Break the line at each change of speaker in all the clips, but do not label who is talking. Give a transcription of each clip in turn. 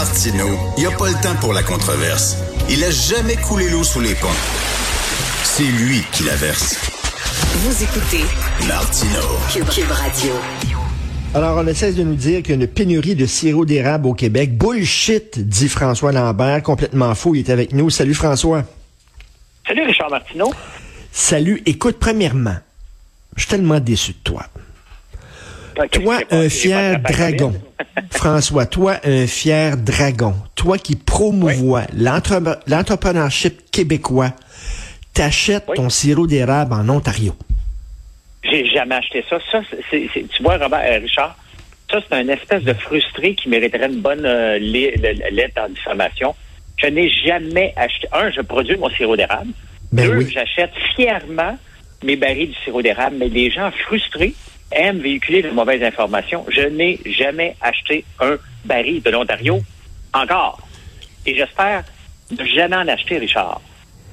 Martino, il n'y a pas le temps pour la controverse. Il a jamais coulé l'eau sous les ponts. C'est lui qui la verse.
Vous écoutez
Martino.
Cube, Cube Radio.
Alors, on essaie de nous dire qu'il y a une pénurie de sirop d'érable au Québec. Bullshit, dit François Lambert, complètement faux. Il est avec nous. Salut François.
Salut Richard Martineau.
Salut. Écoute, premièrement, je suis tellement déçu de toi. Toi, un fier dragon. François, toi, un fier dragon. Toi qui promouvois l'entre- l'entrepreneurship québécois, t'achètes
Oui.
ton sirop d'érable en Ontario.
J'ai jamais acheté ça. Ça, c'est, tu vois, Robert, euh, Richard, ça, c'est un espèce de frustré qui mériterait une bonne euh, lettre en diffamation. Je n'ai jamais acheté. Un, je produis mon sirop d'érable.
Ben
Deux,
oui.
j'achète fièrement mes barils du sirop d'érable, mais les gens frustrés aiment véhiculer de mauvaises informations. Je n'ai jamais acheté un baril de l'Ontario encore. Et j'espère ne jamais en acheter, Richard.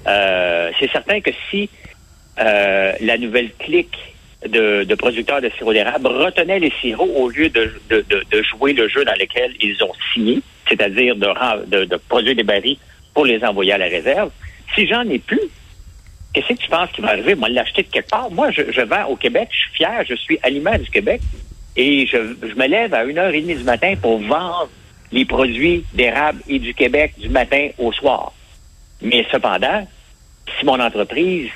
Euh, c'est certain que si euh, la nouvelle clique de, de producteurs de sirop d'érable retenait les sirops au lieu de, de, de- jouer le jeu dans lequel ils ont signé, c'est-à-dire de produire des barils pour les envoyer à la réserve. Si j'en ai plus, qu'est-ce que tu penses qui va arriver? Moi, l'acheter de quelque part. Moi, je, je vends au Québec, je suis fier, je suis aliment du Québec et je, je me lève à 1h30 du matin pour vendre les produits d'érable et du Québec du matin au soir. Mais cependant, si mon entreprise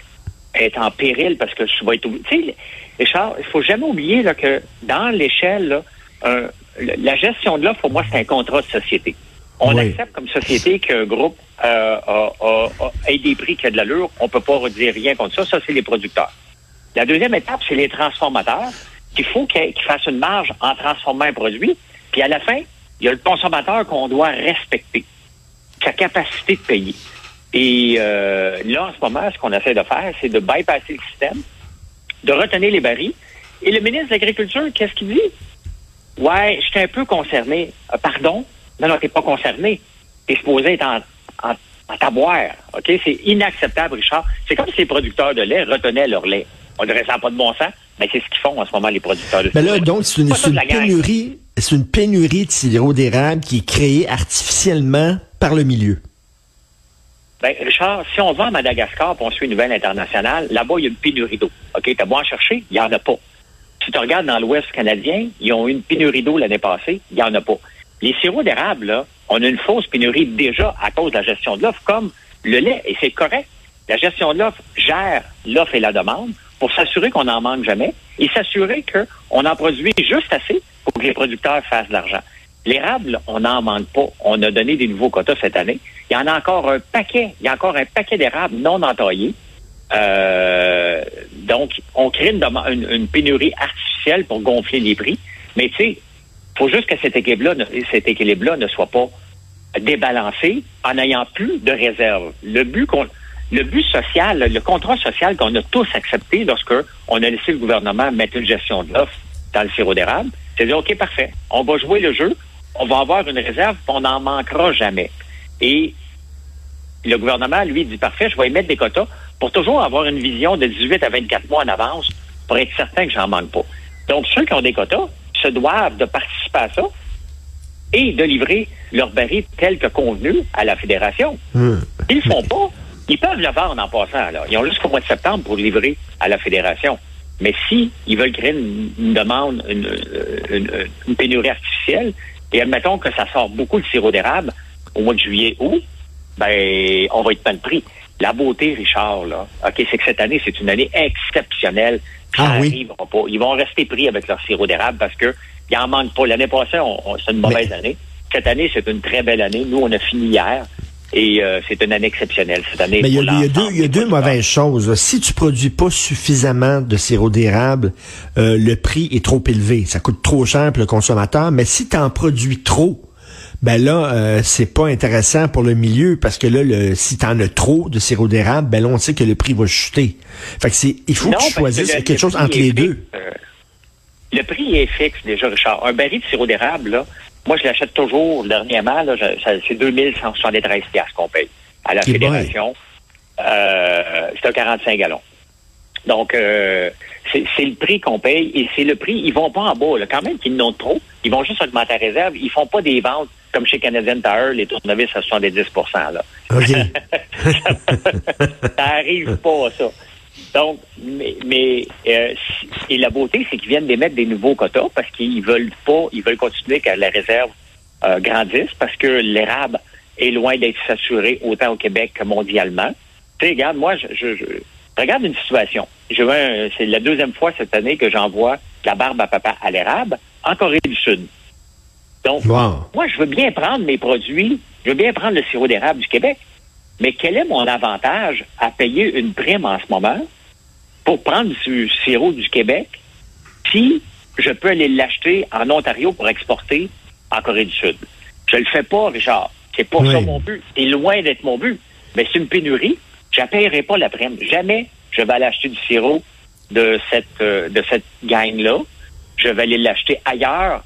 est en péril parce que je vais être. Tu sais, Richard, il faut jamais oublier là, que dans l'échelle, la gestion de l'offre, pour moi, c'est un contrat de société. On
Oui.
accepte comme société qu'un groupe euh, a, a- a- ait des prix qui a de l'allure. On peut pas redire rien contre ça. Ça, c'est les producteurs. La deuxième étape, c'est les transformateurs, qu'il faut qu'ils qu'ils fassent une marge en transformant un produit. Puis à la fin, il y a le consommateur qu'on doit respecter, sa capacité de payer. Et euh, là, en ce moment, ce qu'on essaie de faire, c'est de bypasser le système, de retenir les barils. Et le ministre de l'Agriculture, qu'est-ce qu'il dit? Ouais, je suis un peu concerné. Euh, pardon? Non, non, t'es pas concerné. T'es supposé être en, en, en taboire. OK? C'est inacceptable, Richard. C'est comme si les producteurs de lait retenaient leur lait. On dirait ça pas de bon sens, mais c'est ce qu'ils font en ce moment, les producteurs de
Mais là,
lait.
donc, c'est une, pénurie, c'est une pénurie de sirop d'érable qui est créée artificiellement par le milieu.
Ben, Richard, si on va à Madagascar pour on suit une nouvelle internationale, là-bas, il y a une pénurie d'eau. OK? T'as beau en chercher, il n'y en a pas. Si tu regardes dans l'Ouest canadien, ils ont eu une pénurie d'eau l'année passée, il n'y en a pas. Les sirops d'érable, là, on a une fausse pénurie déjà à cause de la gestion de l'offre, comme le lait, et c'est correct. La gestion de l'offre gère l'offre et la demande pour s'assurer qu'on n'en manque jamais et s'assurer qu'on en produit juste assez pour que les producteurs fassent de l'argent. L'érable, on n'en manque pas. On a donné des nouveaux quotas cette année. Il y en a encore un paquet. Il y a encore un paquet d'érables non entaillés. Euh, donc, on crée une, une pénurie artificielle pour gonfler les prix. Mais tu sais, faut juste que cet équilibre-là, ne- cet équilibre-là ne soit pas débalancé en n'ayant plus de réserve. Le but qu'on, le but social, le contrat social qu'on a tous accepté lorsque on a laissé le gouvernement mettre une gestion de l'offre dans le sirop d'érable, c'est dire, OK, parfait, on va jouer le jeu, on va avoir une réserve, on n'en manquera jamais. Et le gouvernement, lui, dit, parfait, je vais émettre des quotas pour toujours avoir une vision de 18 à 24 mois en avance pour être certain que j'en manque pas. Donc, ceux qui ont des quotas se doivent de participer à ça et de livrer leur baril tel que convenu à la fédération.
Hum.
Ils le font pas. Ils peuvent le vendre en passant. Là. Ils ont jusqu'au mois de septembre pour le livrer à la fédération. Mais si ils veulent créer une, une demande, une, une- une pénurie artificielle, et admettons que ça sort beaucoup de sirop d'érable au mois de juillet, août, ben on va être mal pris. La beauté, Richard, là, OK, c'est que cette année, c'est une année exceptionnelle. Ça
Ah oui.
n'arrivera pas. Ils vont rester pris avec leur sirop d'érable parce que il en manque pas. L'année passée, on- on- c'est une mauvaise année. Cette année, c'est une très belle année. Nous, on a fini hier. Et euh, c'est une année exceptionnelle cette année.
Mais il y a, y deux, y a deux mauvaises choses. Si tu produis pas suffisamment de sirop d'érable, euh, le prix est trop élevé. Ça coûte trop cher pour le consommateur. Mais si tu en produis trop, ben là, euh, c'est pas intéressant pour le milieu parce que là, le, si t'en as trop de sirop d'érable, ben là, on sait que le prix va chuter. Fait que c'est, il faut
Non,
que tu choisisses
le-
quelque
le
chose entre les
fixe.
deux.
Euh, le prix est fixe déjà, Richard. Un baril de sirop d'érable, là, moi, je l'achète toujours dernièrement. Là, c'est 2173 piastres qu'on paye à la Fédération. Euh, c'est un 45 gallons. Donc, euh, c'est c'est le prix qu'on paye et c'est le prix. Ils vont pas en bas. Là. Quand même qu'ils n'ont trop, ils vont juste augmenter la réserve. Ils font pas des ventes comme chez Canadian Tire, les tournevis à 70 là.
OK.
ça arrive pas, ça. Donc, mais, mais euh, et la beauté, c'est qu'ils viennent d'émettre des nouveaux quotas parce qu'ils veulent pas, ils veulent continuer que la réserve euh, grandisse parce que l'érable est loin d'être saturé autant au Québec que mondialement. Tu sais, regarde, moi, je, je, je- regarde une situation. Je un- c'est la deuxième fois cette année que j'envoie la barbe à papa à l'érable en Corée du Sud. Donc,
Wow.
moi, je veux bien prendre mes produits, je veux bien prendre le sirop d'érable du Québec, mais quel est mon avantage à payer une prime en ce moment pour prendre du sirop du Québec si je peux aller l'acheter en Ontario pour exporter en Corée du Sud? Je le fais pas, Richard. C'est pas
Oui.
ça mon but. C'est loin d'être mon but. Mais c'est une pénurie. Je ne paierai pas la prime. Jamais je vais aller acheter du sirop de cette, euh, de cette gang-là. Je vais aller l'acheter ailleurs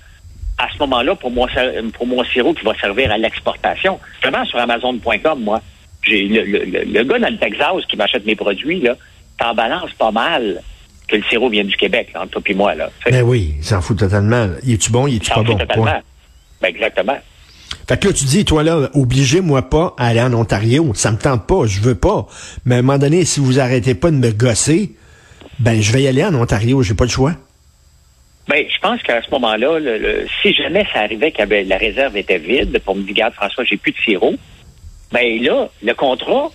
à ce moment-là pour mon, pour mon sirop qui va servir à l'exportation. Justement, sur Amazon.com, moi, j'ai le, le, le- gars dans le Texas qui m'achète mes produits, là, t'en balance pas mal que le sirop vient du Québec, là, entre toi et moi. Là.
Ben oui, il s'en fout totalement. Il est-tu bon, il est-tu pas bon?
totalement.
Point.
Ben, exactement.
Fait que là, tu dis, toi là, obligez-moi pas à aller en Ontario. Ça me tente pas, je veux pas. Mais à un moment donné, si vous arrêtez pas de me gosser, ben je vais y aller en Ontario, j'ai pas le choix.
Ben, je pense qu'à ce moment-là, le- le- si jamais ça arrivait que la réserve était vide, pour me dire, regarde, François, j'ai plus de sirop, ben là, le contrat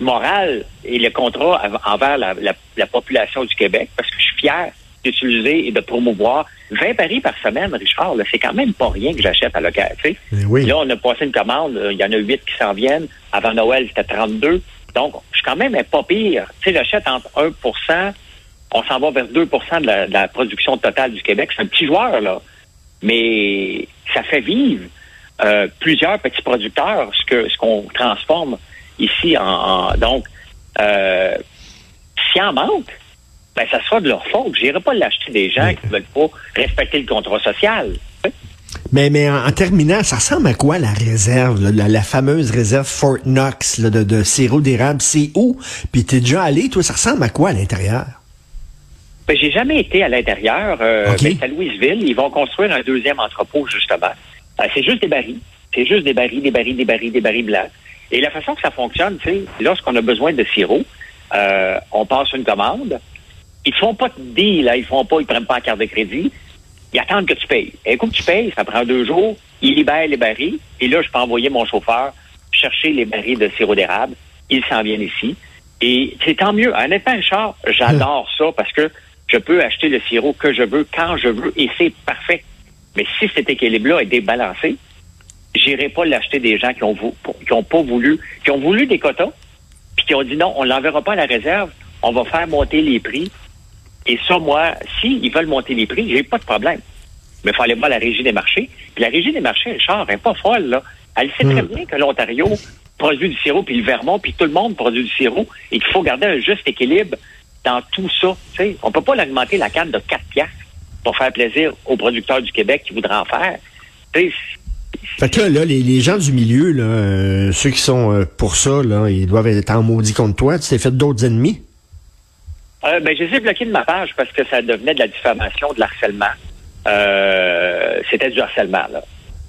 moral et le contrat envers la, la- la population du Québec, parce que je suis fier d'utiliser et de promouvoir 20 paris par semaine, Richard, c'est quand même pas rien que j'achète à local.
Ben oui.
Là, on a passé une commande, il y en a 8 qui s'en viennent. Avant Noël, c'était 32. Donc, je suis quand même pas pire. Tu sais, j'achète entre 1 on s'en va vers 2 de la, de la production totale du Québec. C'est un petit joueur, là. Mais ça fait vivre euh, plusieurs petits producteurs, ce que ce qu'on transforme ici en, en- donc euh, s'il en manque, ben ça sera de leur faute. Je n'irai pas l'acheter des gens qui ne veulent pas respecter le contrat social.
Mais, mais en, en terminant, ça ressemble à quoi la réserve, là, la, la fameuse réserve Fort Knox là, de, de sirop d'érable? C'est où? Puis t'es déjà allé, toi, ça ressemble à quoi à l'intérieur?
Ben, j'ai jamais été à l'intérieur. Euh,
OK.
ben, c'est à Louisville. Ils vont construire un deuxième entrepôt, justement. Euh, c'est juste des barils. C'est juste des barils, des barils, des barils, des barils blancs. Et la façon que ça fonctionne, sais, lorsqu'on a besoin de sirop, euh, on passe une commande. Ils font pas de deal, là. Ils font pas, ils prennent pas la carte de crédit. Ils attendent que tu payes. Et coup que tu payes, ça prend deux jours. Ils libèrent les barils. Et là, je peux envoyer mon chauffeur chercher les barils de sirop d'érable. Ils s'en viennent ici. Et c'est tant mieux. Honnêtement, Richard, j'adore ça parce que je peux acheter le sirop que je veux, quand je veux, et c'est parfait. Mais si cet équilibre-là est débalancé, j'irai pas l'acheter des gens qui ont, vou- qui ont pas voulu, qui ont voulu des quotas, puis qui ont dit non, on l'enverra pas à la réserve, on va faire monter les prix. Et ça, moi, s'ils veulent monter les prix, j'ai pas de problème. Mais il faut aller voir la régie des marchés. Puis la régie des marchés, Richard, elle n'est pas folle, là. Elle sait très bien que l'Ontario produit du sirop, puis le Vermont, puis tout le monde produit du sirop, et qu'il faut garder un juste équilibre dans tout ça. Tu sais, on peut pas l'augmenter la canne de 4 piastres pour faire plaisir aux producteurs du Québec qui voudraient en faire.
Fait que là, là, les, les gens du milieu, là, euh, ceux qui sont euh, pour ça, là, ils doivent être en maudit contre toi. Tu t'es fait d'autres ennemis?
Euh, ben, je les ai bloqués de ma page parce que ça devenait de la diffamation, de l'harcèlement. C'était du harcèlement, là.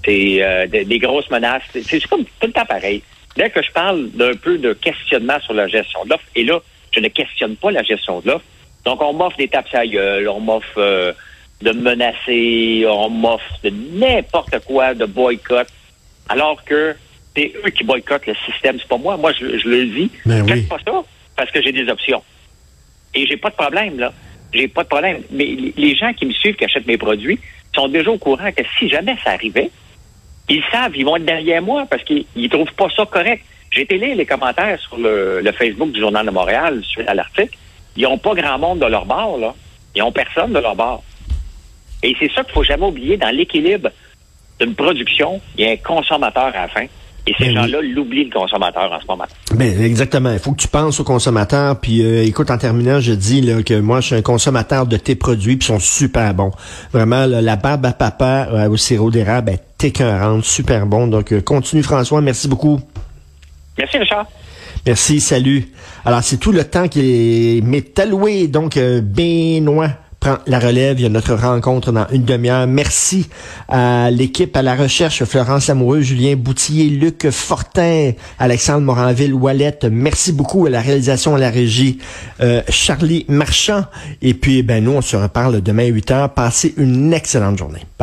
C'est des, des grosses menaces. C'est c'est comme tout le temps pareil. Dès que je parle d'un peu de questionnement sur la gestion de l'offre, et là, je ne questionne pas la gestion de l'offre. Donc, on m'offre des tapes à gueule, on m'offre euh, de me menacer, on m'offre de n'importe quoi, de boycott, alors que c'est eux qui boycottent le système, c'est pas moi. Moi, je, je le dis.
Ben oui.
Faites pas ça parce que j'ai des options. Et j'ai pas de problème, là. J'ai pas de problème. Mais les- gens qui me suivent, qui achètent mes produits, sont déjà au courant que si jamais ça arrivait, ils savent, ils vont être derrière moi parce qu'ils ils trouvent pas ça correct. J'ai été lire les commentaires sur le, le Facebook du Journal de Montréal suite à l'article. Ils ont pas grand monde de leur bord, là. Ils ont personne de leur bord. Et c'est ça qu'il faut jamais oublier dans l'équilibre d'une production, il y a un consommateur à la fin. Et ces
Ben
gens-là l'oublient, le consommateur, en ce moment.
Ben, exactement. Il faut que tu penses aux consommateurs. Puis, euh, écoute, en terminant, je dis là, que moi, je suis un consommateur de tes produits, puis ils sont super bons. Vraiment, là, la barbe à papa euh, au sirop d'érable est écœurante, super bon. Donc, euh, continue, François. Merci beaucoup.
Merci, Richard.
Merci, salut. Alors, c'est tout le temps qui m'est alloué. Donc, euh, Benoît prend la relève. Il y a notre rencontre dans une demi-heure. Merci à l'équipe à la recherche, Florence Lamoureux, Julien Boutillier, Luc Fortin, Alexandre Moranville, Wallet. Merci beaucoup à la réalisation, à la régie, euh, Charlie Marchand. Et puis, ben, nous, on se reparle demain à 8 heures. Passez une excellente journée.